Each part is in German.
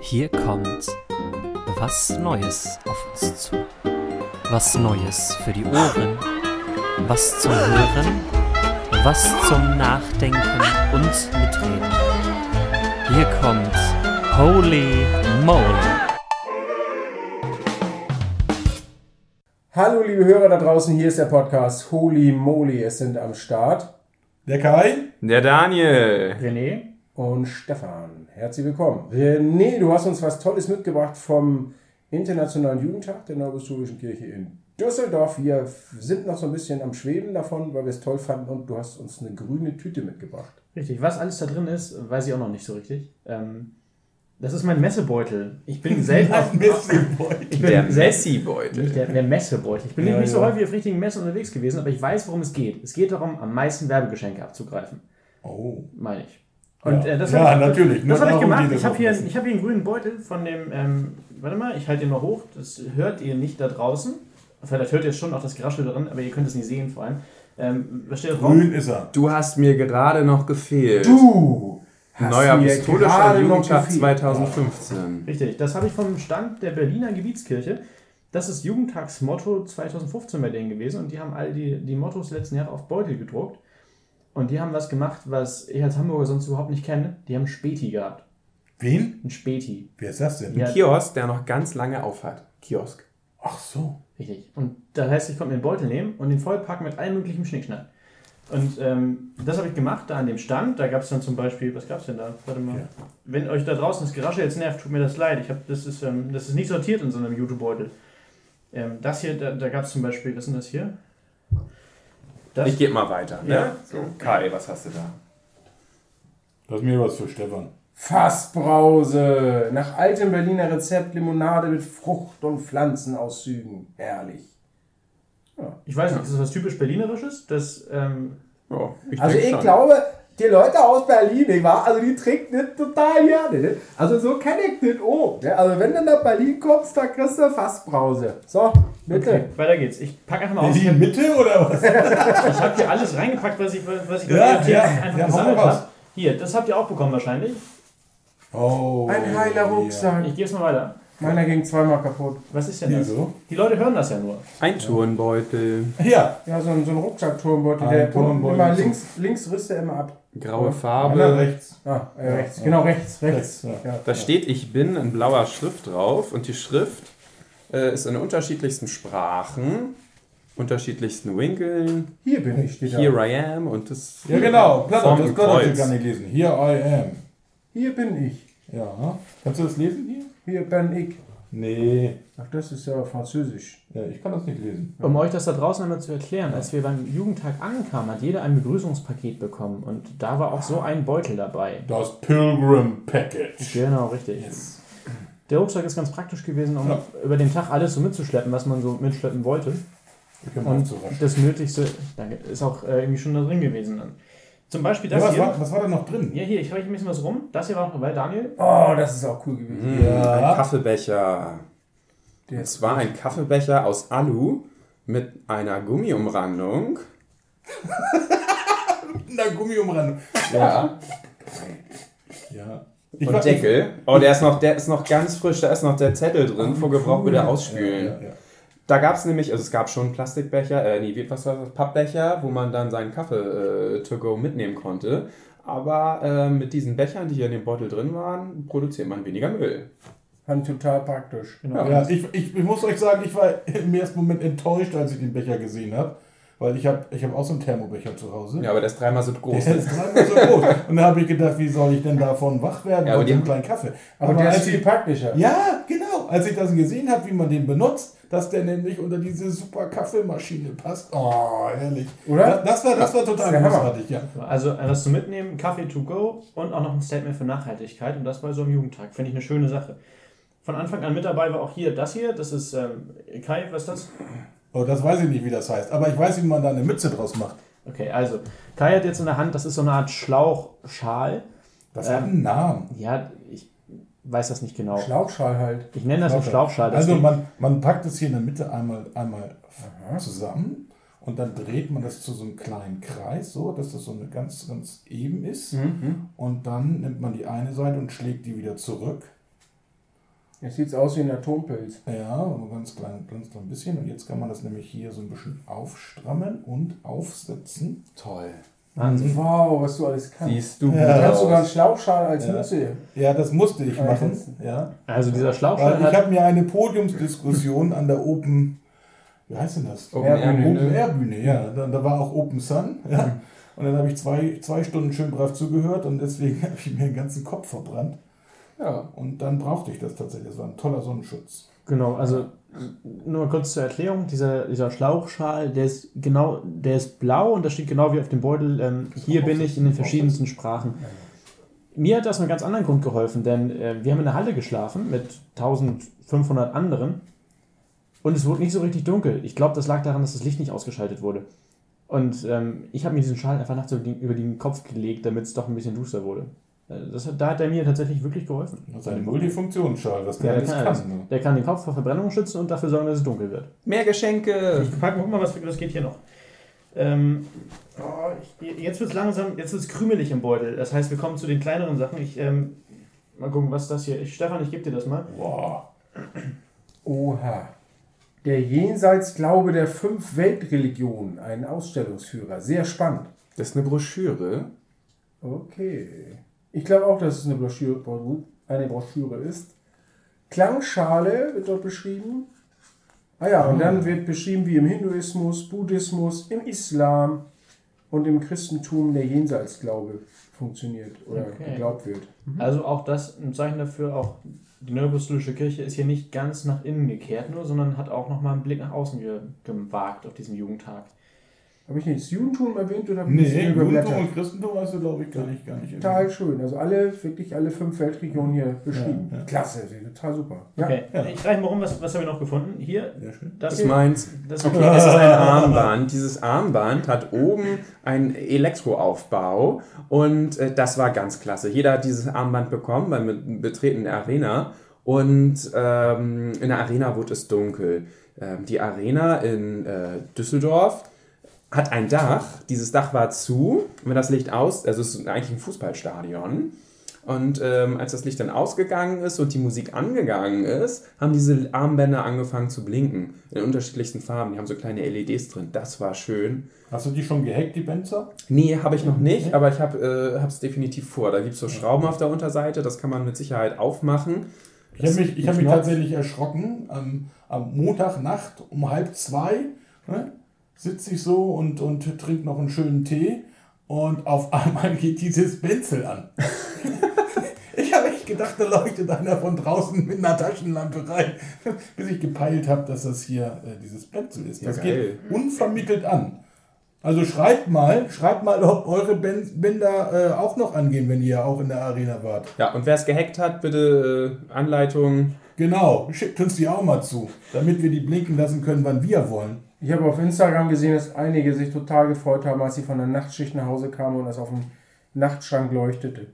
Hier kommt was Neues auf uns zu. Was Neues für die Ohren, was zum Hören, was zum Nachdenken und Mitreden. Hier kommt Holy Moly. Hallo liebe Hörer da draußen, hier ist der Podcast Holy Moly. Es sind am Start Der Kai? Der Daniel. René? Und Stefan. Herzlich willkommen. René, du hast uns was Tolles mitgebracht vom Internationalen Jugendtag der Neuapostolischen Kirche in Düsseldorf. Wir sind noch so ein bisschen am Schweben davon, weil wir es toll fanden und du hast uns eine grüne Tüte mitgebracht. Richtig, was alles da drin ist, weiß ich auch noch nicht so richtig. Ähm, das ist mein Messebeutel. Ich bin selten auf, Messebeutel. ich bin Der. Nicht der, der Messebeutel. Ich bin Ja, nicht so ja. häufig auf richtigen Messen unterwegs gewesen, aber ich weiß, worum es geht. Es geht darum, am meisten Werbegeschenke abzugreifen, Oh. meine ich. Und Ja. äh, das Ja, hab ich, natürlich. Nur Das habe ich gemacht. Ich habe hier, ein bisschen. ich hab hier einen grünen Beutel von dem, ähm, warte mal, ich halte ihn mal hoch. Das hört ihr nicht da draußen. Vielleicht hört ihr schon auch das Geraschel drin, aber ihr könnt es nicht sehen vor allem. Ähm, was steht da drauf? Grün ist er. Du hast mir gerade noch gefehlt. Du! hast Neuer noch Jugendtag gefehlt. 2015. Richtig, das habe ich vom Stand der Berliner Gebietskirche. Das ist Jugendtagsmotto 2015 bei denen gewesen und die haben all die, die Mottos letzten Jahre auf Beutel gedruckt. Und die haben was gemacht, was ich als Hamburger sonst überhaupt nicht kenne. Die haben Späti gehabt. Wen? Ein Späti. Wer ist das denn? Ja. Kiosk, der noch ganz lange aufhat. Kiosk. Ach so. Richtig. Und das heißt, ich konnte mir den Beutel nehmen und den vollpacken mit allem möglichen Schnickschnack. Und ähm, das habe ich gemacht, da an dem Stand. Da gab es dann zum Beispiel, was gab es denn da? Warte mal. Ja. Wenn euch da draußen das Gerasche jetzt nervt, tut mir das leid. Ich hab, das, ist, ähm, das ist nicht sortiert in so einem YouTube-Beutel. Ähm, das hier, da, da gab es zum Beispiel, was ist denn das hier? Das, Ich gebe mal weiter. Ne? Ja. So, Kai, was hast du da? Das ist mir was für Stefan. Fassbrause! Nach altem Berliner Rezept Limonade mit Frucht- und Pflanzenauszügen. Herrlich. ich weiß nicht, ist das was typisch Berlinerisches? Das, ähm, Ja, ich Also ich schon. glaube, die Leute aus Berlin, nicht wahr? Also die trinken das total gerne. Ne? Also so kenne ich das auch. Ne? Also wenn du nach Berlin kommst, da kriegst du Fassbrause. So, bitte. okay, weiter geht's. Ich packe einfach mal aus. In Ich die habe Mitte oder was? hab hier alles reingepackt, was ich, was ich Ja, orientiert ja, einfach ja, gesammelt mal raus. habe. Hier, das habt ihr auch bekommen wahrscheinlich. Oh. Ein heiler Rucksack. Ich gehe es mal weiter. Meiner ging zweimal kaputt. Was ist denn das? so. Die Leute hören das ja nur. Ein Turnbeutel, Ja. Ja, so ein, so ein Rucksackturmbeutel. Ein Der Turmbeutel immer links, links riss der immer ab. graue Einer Farbe. rechts. Ah, äh, Ja, rechts. ja. Genau, rechts. Rechts. Rechts, Ja. Da steht Ich bin in blauer Schrift drauf und die Schrift äh, ist in unterschiedlichsten Sprachen, unterschiedlichsten Winkeln. Hier bin ich, steht da. Here I am und das. Ja, genau. Platte, Form das ein Blatt Kreuz. kann nicht lesen. Here I am. Hier bin ich. Ja. Kannst du das lesen hier? Hier bin ich. Nee. Ach, das ist ja französisch. Ja, ich kann das nicht lesen. Um euch das da draußen einmal zu erklären, als wir beim Jugendtag ankamen, hat jeder ein Begrüßungspaket bekommen und da war auch so ein Beutel dabei. Das Pilgrim Package. Genau, richtig. Der Rucksack ist ganz praktisch gewesen, um Ja. über den Tag alles so mitzuschleppen, was man so mitschleppen wollte. Und das Nötigste, danke, ist auch äh, irgendwie schon da drin gewesen dann. Zum Beispiel Ja, das was, hier. war, was war da noch drin? Ja, hier, ich reiche ein bisschen was rum. Das hier war noch dabei, Daniel. Oh, das ist auch cool gewesen. Mm, Ja. Ein Kaffeebecher. Der Und zwar ein Kaffeebecher aus Alu mit einer Gummiumrandung. Na, Gummiumrandung. Ja. Ja. Ich Und war- Deckel. Oh, der ist, noch, der ist noch ganz frisch. Da ist noch der Zettel drin. Vor Gebrauch wieder ausspülen. Ja, ja, ja. Da gab es nämlich, also es gab schon Plastikbecher, äh, nee, wie- was war das? Pappbecher, wo man dann seinen Kaffee äh, to go mitnehmen konnte. Aber äh, mit diesen Bechern, die hier in dem Beutel drin waren, produziert man weniger Müll. Fand ich total praktisch. Genau. Ja, ich, ich, ich muss euch sagen, ich war im ersten Moment enttäuscht, als ich den Becher gesehen habe. Weil ich habe ich hab auch so einen Thermobecher zu Hause. Ja, aber der ist dreimal so groß. Der ist dreimal so groß. Und da habe ich gedacht, wie soll ich denn davon wach werden Ja, aber einem haben- kleinen Kaffee? Aber, der ist als viel ich, praktischer. Ja, genau. Als ich das gesehen habe, wie man den benutzt, dass der nämlich unter diese super Kaffeemaschine passt. Oh, herrlich. Oder? Das, das war, das war Das total Hammer. großartig, ja. Also was zum Mitnehmen, Kaffee to go und auch noch ein Statement für Nachhaltigkeit und das bei so einem Jugendtag. Finde ich eine schöne Sache. Von Anfang an mit dabei war auch hier das hier. Das ist ähm, Kai, was ist das? Oh, das weiß ich nicht, wie das heißt. Aber ich weiß, wie man da eine Mütze draus macht. Okay, also Kai hat jetzt in der Hand, das ist so eine Art Schlauchschal. Das Ähm, hat einen Namen. Ja, weiß das nicht genau. Schlauchschal halt. Ich nenne das einen Schlauchschal. Das Also man, man packt es hier in der Mitte einmal, einmal zusammen und dann dreht man das zu so einem kleinen Kreis, so dass das so eine ganz, ganz eben ist. Mhm. Und dann nimmt man die eine Seite und schlägt die wieder zurück. Jetzt sieht es aus wie ein Atompilz. Ja, aber ganz klein, ganz klein bisschen. Und jetzt kann man das nämlich hier so ein bisschen aufstrammen und aufsetzen. Toll. Wahnsinn. Wow, was du alles kannst. Siehst du Ja. Du hast sogar einen. Schlauchschal als Ja. Mütze. Ja, das musste ich machen. Ja. Also dieser Weil Schlauchschal ich habe mir eine Podiumsdiskussion an der Open, wie heißt denn das? Open Air Open Bühne. Air Bühne, ja. Da, da war auch Open Sun. Ja. Und dann habe ich zwei, zwei Stunden schön brav zugehört und deswegen habe ich mir den ganzen Kopf verbrannt. Ja. Und dann brauchte ich das tatsächlich. Das war ein toller Sonnenschutz. Genau, also nur mal kurz zur Erklärung, dieser, dieser Schlauchschal, der ist genau, der ist blau und da steht genau wie auf dem Beutel, ähm, hier bin ich in den verschiedensten Sprachen. Mir hat das aus einem ganz anderen Grund geholfen, denn äh, wir haben in der Halle geschlafen mit 1500 anderen und es wurde nicht so richtig dunkel. Ich glaube, das lag daran, dass das Licht nicht ausgeschaltet wurde. Und ähm, ich habe mir diesen Schal einfach nachts über den, über den Kopf gelegt, damit es doch ein bisschen duster wurde. Äh, Das hat, da hat er mir tatsächlich wirklich geholfen. Das ist eine Multifunktionsschal, was der Ja, der alles kann, kann. ne? der kann den Kopf vor Verbrennung schützen und dafür sorgen, dass es dunkel wird. Mehr Geschenke. Ich pack, guck mal, was, was geht hier noch. Ähm, oh, ich, jetzt wird es langsam, jetzt wird es krümelig im Beutel. Das heißt, wir kommen zu den kleineren Sachen. Ich, ähm, mal gucken, was ist das hier Ich, Stefan, ich gebe dir das mal. Wow. Oha. Der Jenseitsglaube der fünf Weltreligionen. Ein Ausstellungsführer. Sehr spannend. Das ist eine Broschüre. Okay. Ich glaube auch, dass es eine Broschüre, eine Broschüre ist. Klangschale wird dort beschrieben. Ah ja, und dann wird beschrieben, wie im Hinduismus, Buddhismus, im Islam und im Christentum der Jenseitsglaube funktioniert oder Okay. geglaubt wird. Also auch das ein Zeichen dafür, auch die Neuapostolische Kirche ist hier nicht ganz nach innen gekehrt nur, sondern hat auch nochmal einen Blick nach außen ge gewagt auf diesem Jugendtag. Habe ich nicht das Judentum erwähnt oder habe ich das Nee? Judentum und Christentum hast du, glaube ich, gar nicht, gar nicht. Total schön. Also alle, wirklich alle fünf Weltregionen hier beschrieben. Ja, ja. Klasse, total super. Ja. Okay, Ja. ich reiche mal rum, was, was haben wir noch gefunden? Hier, Sehr schön. das Das hier. meins. Das Okay, es ist ein Armband. Dieses Armband hat oben einen Elektroaufbau und äh, das war ganz klasse. Jeder hat dieses Armband bekommen beim Betreten der Arena und ähm, in der Arena wurde es dunkel. Ähm, die Arena in äh, Düsseldorf hat ein Dach. Dieses Dach war zu. Wenn das Licht aus, also es ist eigentlich ein Fußballstadion. Und ähm, als das Licht dann ausgegangen ist und die Musik angegangen ist, haben diese Armbänder angefangen zu blinken. In unterschiedlichsten Farben. Die haben so kleine LEDs drin. Das war schön. Hast du die schon gehackt, die Benzer? Nee, habe ich noch nicht, aber ich habe es definitiv vor. Da gibt es so Schrauben auf der Unterseite, das kann man mit Sicherheit aufmachen. Ich habe mich, ich hab mich tatsächlich erschrocken. Am, am Montagnacht um halb zwei ne, sitze ich so und, und trinke noch einen schönen Tee und auf einmal geht dieses Benzel an. ich habe echt gedacht, da leuchtet einer von draußen mit einer Taschenlampe rein, bis ich gepeilt habe, dass das hier äh, dieses Benzel ist. Ja, Das geil. geht unvermittelt an. Also schreibt mal, schreibt mal, ob eure Bänder äh, auch noch angehen, wenn ihr auch in der Arena wart. Ja, und wer es gehackt hat, bitte äh, Anleitung. Genau, schickt uns die auch mal zu, damit wir die blinken lassen können, wann wir wollen. Ich habe auf Instagram gesehen, dass einige sich total gefreut haben, als sie von der Nachtschicht nach Hause kamen und das auf dem Nachtschrank leuchtete.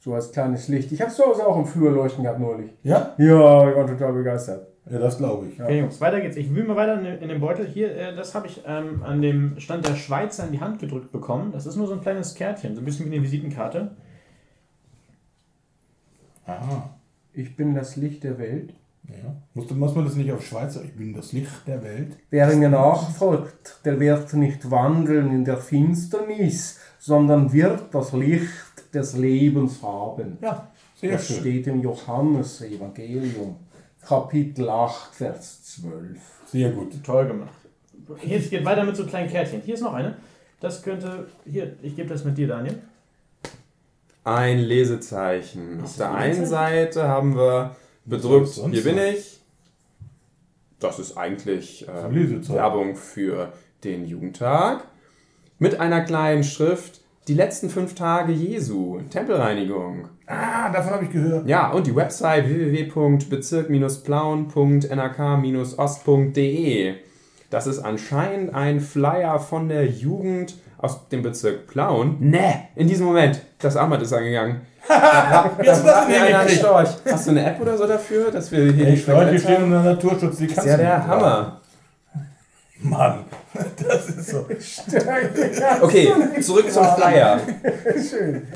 So als kleines Licht. Ich habe es zu Hause auch im Flur leuchten gehabt neulich. Ja? Ja, ich war total begeistert. Ja, das glaube ich. Okay, Jungs, weiter geht's. Ich wühle mal weiter in, den- Beutel. Hier, äh, das habe ich ähm, an dem Stand der Schweizer in die Hand gedrückt bekommen. Das ist nur so ein kleines Kärtchen, so ein bisschen wie eine Visitenkarte. Aha. Ich bin das Licht der Welt. Ja. Muss, muss man das nicht auf Schweizer? Ich bin das Licht der Welt. Wer mir nachfolgt, der wird nicht wandeln in der Finsternis, sondern wird das Licht des Lebens haben. Ja, sehr Das schön. steht im Johannes-Evangelium, Kapitel 8, Vers 12. Sehr gut. Toll gemacht. Hier es geht weiter mit so kleinen Kärtchen. Hier ist noch eine. Das könnte. Hier, ich gebe das mit dir, Daniel. Ein Lesezeichen. Auf der einen? Seite haben wir bedrückt, hier bin sein? ich. Das ist eigentlich Lesezeichen. Werbung für den Jugendtag. Mit einer kleinen Schrift, die letzten fünf Tage Jesu, Tempelreinigung. Ah, davon habe ich gehört. Ja, und die Website www.bezirk-plauen.nrk-ost.de. Das ist anscheinend ein Flyer von der Jugend aus dem Bezirk Plauen. Ne, in diesem Moment, das Armband ist angegangen. Wie hast du das denn hingekriegt? Storch. Hast du eine App oder so dafür, dass wir hier Ich Leute verletzt stehen unter Naturschutz, die Das kannst ist ja der Hammer. Mann, das ist so. Okay, zurück zum Flyer. Schön.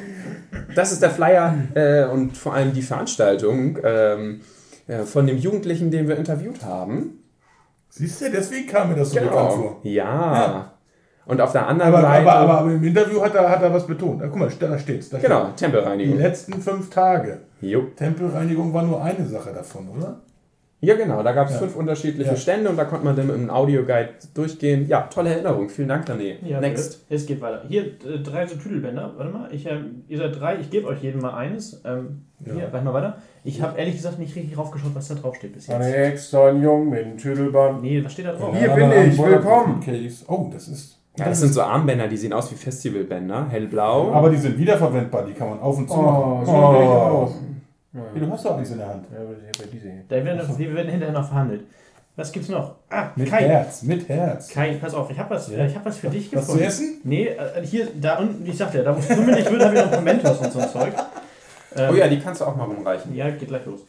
Das ist der Flyer äh, und vor allem die Veranstaltung. Ähm, äh, von dem Jugendlichen, den wir interviewt haben. Siehst du, deswegen kam mir das so bekannt vor. Ja. Ja. Und auf der anderen Aber, Seite. aber, aber, aber im Interview hat er, hat er was betont. Guck mal, da steht's. Da genau, steht. Die Tempelreinigung. letzten fünf Tage. Jo. Tempelreinigung war nur eine Sache davon, oder? Ja, genau. Da gab es Ja. fünf unterschiedliche Ja. Stände und da konnte man dann mit einem Audioguide durchgehen. Ja, tolle Erinnerung. Vielen Dank, René. Ja, Next. Es geht weiter. Hier äh, drei so Tüdelbänder. Warte mal, ich, ähm, ihr seid drei. Ich gebe euch jedem mal eines. Ähm, Ja. Hier, reich mal weiter. Ich habe ehrlich gesagt nicht richtig raufgeschaut, was da drauf steht bis Eine jetzt. Ex, so ein Jung mit einem Tüdelband. Nee, was steht da drauf? Hier bin ich, willkommen. Case. Oh, das ist. Ja, das sind so Armbänder, die sehen aus wie Festivalbänder. Hellblau. Aber die sind wiederverwendbar, die kann man auf und zu Oh, machen. so ich auch. Hey, Du hast doch eins in der Hand. Ja, aber hier. Da werden, noch- die werden hinterher noch verhandelt. Was gibt's noch? Ah, Mit Kai. Herz, mit Herz. Kai, pass auf, ich habe was, Ja. ich hab was für dich Was zu gefunden. essen? Nee, äh, hier, da unten, ich sagte ja, da wo du mir nicht will, habe ich noch Mementos und so ein Zeug. Ähm, oh ja, die kannst du auch mal rumreichen. Ja, geht gleich los.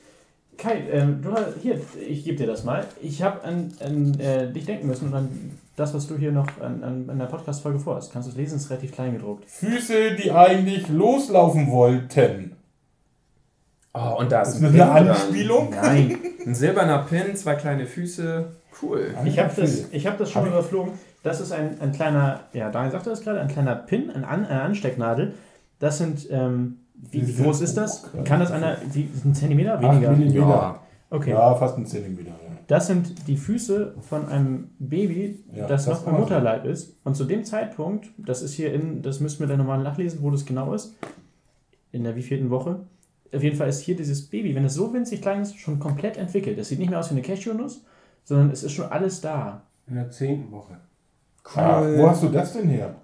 Kai, ähm, du hast, hier, ich gebe dir das mal. Ich habe an, an äh, dich denken müssen und an das, was du hier noch an, an, an der Podcast-Folge vorhast. Kannst du es lesen? Ist relativ klein gedruckt. Füße, die eigentlich loslaufen wollten. Oh, und da ist Ist ein das Pin eine dran. Anspielung? Nein. Ein silberner Pin, zwei kleine Füße. Cool. Ich habe das, ich hab das schon mal überflogen. Das ist ein, ein kleiner, ja, Daniel sagte das gerade, ein kleiner Pin, ein An, eine Anstecknadel. Das sind, ähm, wie, wie groß ist das? Kann das einer, wie, ein Zentimeter? Acht Weniger. Millimeter. Ja. Okay. Ja, fast ein Zentimeter. Ja. Das sind die Füße von einem Baby, Ja, das, das noch im war Mutterleib ist. Und zu dem Zeitpunkt, das ist hier in, das müssten wir dann nochmal nachlesen, wo das genau ist, in der wievielten Woche. Auf jeden Fall ist hier dieses Baby, wenn es so winzig klein ist, schon komplett entwickelt. Es sieht nicht mehr aus wie eine Cashewnuss, sondern es ist schon alles da. In der zehnten Woche. Ach, wo hast du das denn her?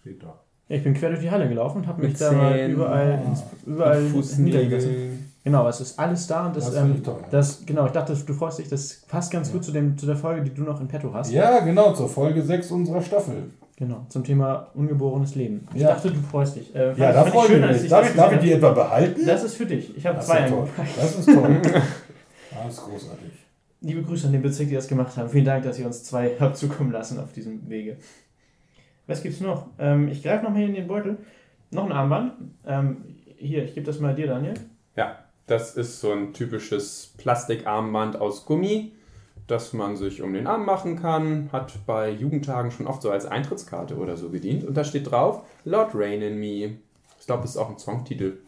Steht da. Ja, ich bin quer durch die Halle gelaufen und habe mich da mal überall, ins, überall niedergelassen. Genau, es ist alles da und das, Das ähm, finde ich toll. das, genau, ich dachte, du freust dich, das passt ganz gut zu, dem, zu der Folge, die du noch in petto hast. Ja, genau, zur Folge 6 unserer Staffel. Genau, zum Thema ungeborenes Leben. Ich Ja. dachte, du freust dich. Äh, Ja, da freue ich mich. Darf darf ich die etwa behalten? Das ist für dich. Ich habe zwei eingepackt. Das ist toll. Das ist großartig. Liebe Grüße an den Bezirk, die das gemacht haben. Vielen Dank, dass ihr uns zwei habt zukommen lassen auf diesem Wege. Was gibt's noch? Ähm, ich greife noch mal hier in den Beutel. Noch ein Armband. Ähm, hier, ich gebe das mal dir, Daniel. Ja, das ist so ein typisches Plastikarmband aus Gummi, das man sich um den Arm machen kann. Hat bei Jugendtagen schon oft so als Eintrittskarte oder so gedient. Und da steht drauf, Lord Rain in Me. Ich glaube, das ist auch ein Songtitel.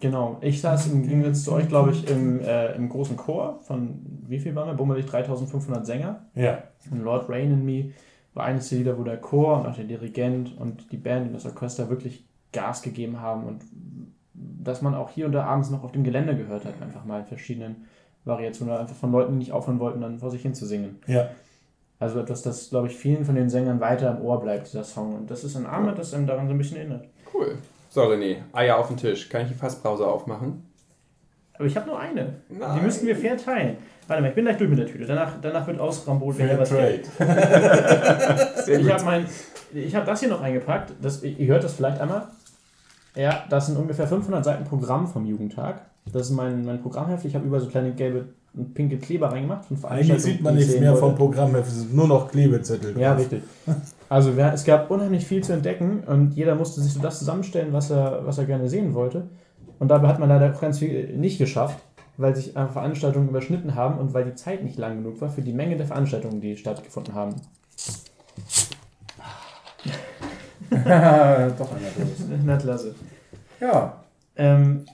Genau. Ich saß im Gegensatz zu euch, glaube ich, im, äh, im großen Chor von, wie viel waren wir? Bummelig 3500 Sänger. Ja. Und Lord Rain in Me war eines der Lieder, wo der Chor und auch der Dirigent und die Band und das Orchester wirklich Gas gegeben haben und dass man auch hier und da abends noch auf dem Gelände gehört hat, einfach mal in verschiedenen Variationen, oder einfach von Leuten, die nicht aufhören wollten, dann vor sich hin zu singen. Ja. Also etwas, das, glaube ich, vielen von den Sängern weiter im Ohr bleibt, dieser Song. Und das ist ein Armband, das einem daran so ein bisschen erinnert. Cool. So, René, Eier auf den Tisch. Kann ich die Fassbrause aufmachen? Aber ich habe nur eine. Nein. Die müssten wir fair teilen. Warte mal, ich bin gleich durch mit der Tüte. Danach, danach wird ausrambot, hier Fair was. Trade. Sehr Ich habe mein, ich habe das hier noch eingepackt. Das, ihr hört das vielleicht einmal. Ja, das sind ungefähr 500 Seiten Programm vom Jugendtag. Das ist mein, mein Programmheft. Ich habe über so kleine gelbe und pinke Kleber reingemacht. von Eigentlich sieht man nichts mehr vom Programm. Es sind nur noch Klebezettel. Ja, drauf. richtig. Also es gab unheimlich viel zu entdecken und jeder musste sich so das zusammenstellen, was er, was er gerne sehen wollte. Und dabei hat man leider auch ganz viel nicht geschafft, weil sich einfach Veranstaltungen überschnitten haben und weil die Zeit nicht lang genug war für die Menge der Veranstaltungen, die stattgefunden haben. Doch einer. Na klasse. Ja, Ähm,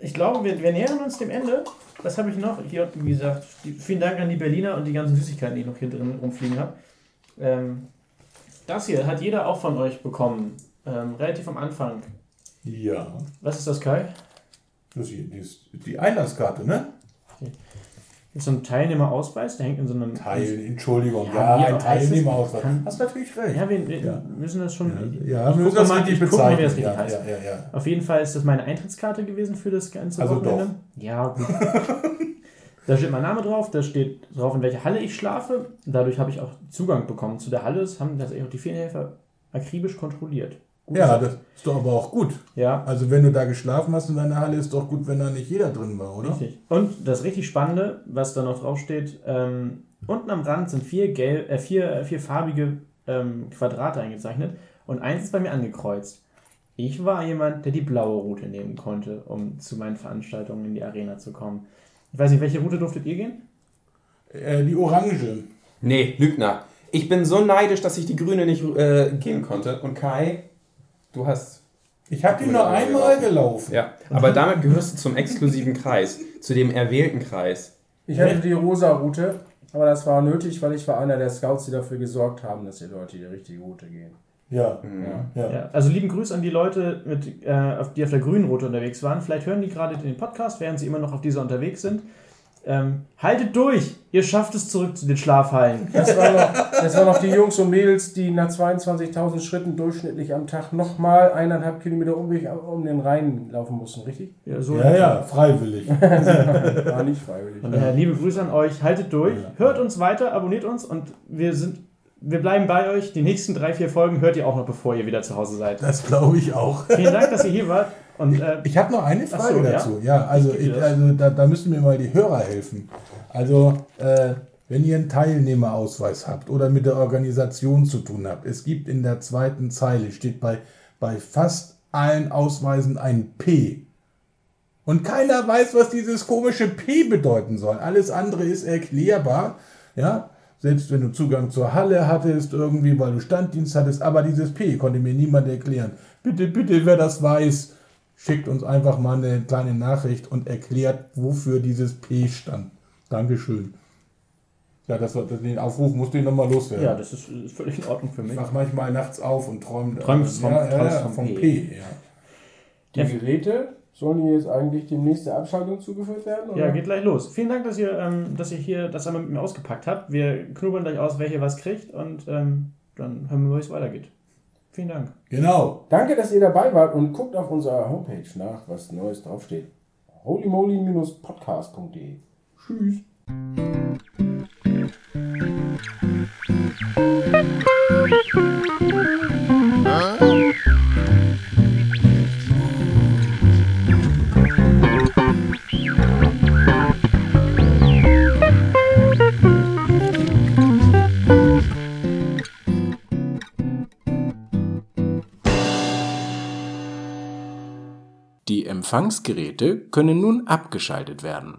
ich glaube, wir, wir nähern uns dem Ende. Was habe ich noch? Hier, wie gesagt, vielen Dank an die Berliner und die ganzen Süßigkeiten, die ich noch hier drin rumfliegen habe. Ähm, das hier hat jeder auch von euch bekommen. Ähm, relativ am Anfang. Ja. Was ist das, Kai? Das hier, die, ist die Einlasskarte, ne? Das ist so ein Teilnehmerausweis, der hängt in so einem. Teil, Entschuldigung. Ja, Ja, ein? Teilnehmerausweis. Kann- Hast natürlich recht. Ja, wir, wir Ja. müssen das schon. Ja, ja wir müssen das mal, richtig ich guck mal, wie das bezeichnen. richtig Ja, heißt. ja, ja, ja. Auf jeden Fall ist das meine Eintrittskarte gewesen für das ganze Also Wochenende. Ja, gut. da steht mein Name drauf, da steht drauf, in welcher Halle ich schlafe. Dadurch habe ich auch Zugang bekommen zu der Halle. Das haben tatsächlich auch die Ferienhelfer akribisch kontrolliert. Gut Ja, das ist doch aber auch gut. ja, Also wenn du da geschlafen hast in deiner Halle, ist doch gut, wenn da nicht jeder drin war, oder? richtig. Und das richtig Spannende, was da noch drauf steht, ähm, unten am Rand sind vier, gelb, äh, vier, äh, vier farbige ähm, Quadrate eingezeichnet und eins ist bei mir angekreuzt. Ich war jemand, der die blaue Route nehmen konnte, um zu meinen Veranstaltungen in die Arena zu kommen. Ich weiß nicht, welche Route durftet ihr gehen? Äh, die Orange. Nee, Lügner. Ich bin so neidisch, dass ich die Grüne nicht äh, gehen konnte. Und Kai, du hast. Ich habe die nur einmal gelaufen. Ja, aber damit gehörst du zum exklusiven Kreis, zu dem erwählten Kreis. Ich hatte die rosa Route, aber das war nötig, weil ich war einer der Scouts, die dafür gesorgt haben, dass die Leute die richtige Route gehen. Ja. Ja. ja. Ja, also lieben Grüß an die Leute, mit, äh, die auf der grünen Route unterwegs waren. Vielleicht hören die gerade den Podcast, während sie immer noch auf dieser unterwegs sind. Ähm, haltet durch! Ihr schafft es zurück zu den Schlafhallen. Das waren noch, das waren noch die Jungs und Mädels, die nach 22.000 Schritten durchschnittlich am Tag nochmal eineinhalb Kilometer Umweg um den Rhein laufen mussten, richtig? Ja, so Ja, ja, freiwillig. War nicht freiwillig. Von daher liebe Grüße an euch, haltet durch, hört uns weiter, abonniert uns und wir sind, wir bleiben bei euch. Die nächsten drei, vier Folgen hört ihr auch noch, bevor ihr wieder zu Hause seid. Das glaube ich auch. Vielen Dank, dass ihr hier wart und äh, Ich habe noch eine Frage so, ja? dazu. Ja, also, Ich gebe ich, also da, da müssen mir mal die Hörer helfen. Also, äh, wenn ihr einen Teilnehmerausweis habt oder mit der Organisation zu tun habt, es gibt in der zweiten Zeile, steht bei, bei fast allen Ausweisen ein P. Und keiner weiß, was dieses komische P bedeuten soll. Alles andere ist erklärbar. Ja, selbst wenn du Zugang zur Halle hattest, irgendwie, weil du Standdienst hattest, aber dieses P konnte mir niemand erklären. Bitte, bitte, wer das weiß, schickt uns einfach mal eine kleine Nachricht und erklärt, wofür dieses P stand. Dankeschön. Ja, das war, den Aufruf musste ich nochmal loswerden. ja, das ist, ist völlig in Ordnung für mich. ich wach manchmal nachts auf und träume Träumst vom- ja, ja, ja, vom P. P. ja. Die Geräte sollen hier jetzt eigentlich demnächst der Abschaltung zugeführt werden? Oder? Ja, geht gleich los. Vielen Dank, dass ihr, ähm, dass ihr hier das einmal mit mir ausgepackt habt. Wir knubbeln gleich aus, wer hier was kriegt und ähm, dann hören wir, wie es weitergeht. Vielen Dank. Genau. Danke, dass ihr dabei wart und guckt auf unserer Homepage nach, was Neues draufsteht. holymoly-podcast.de Tschüss. Empfangsgeräte können nun abgeschaltet werden.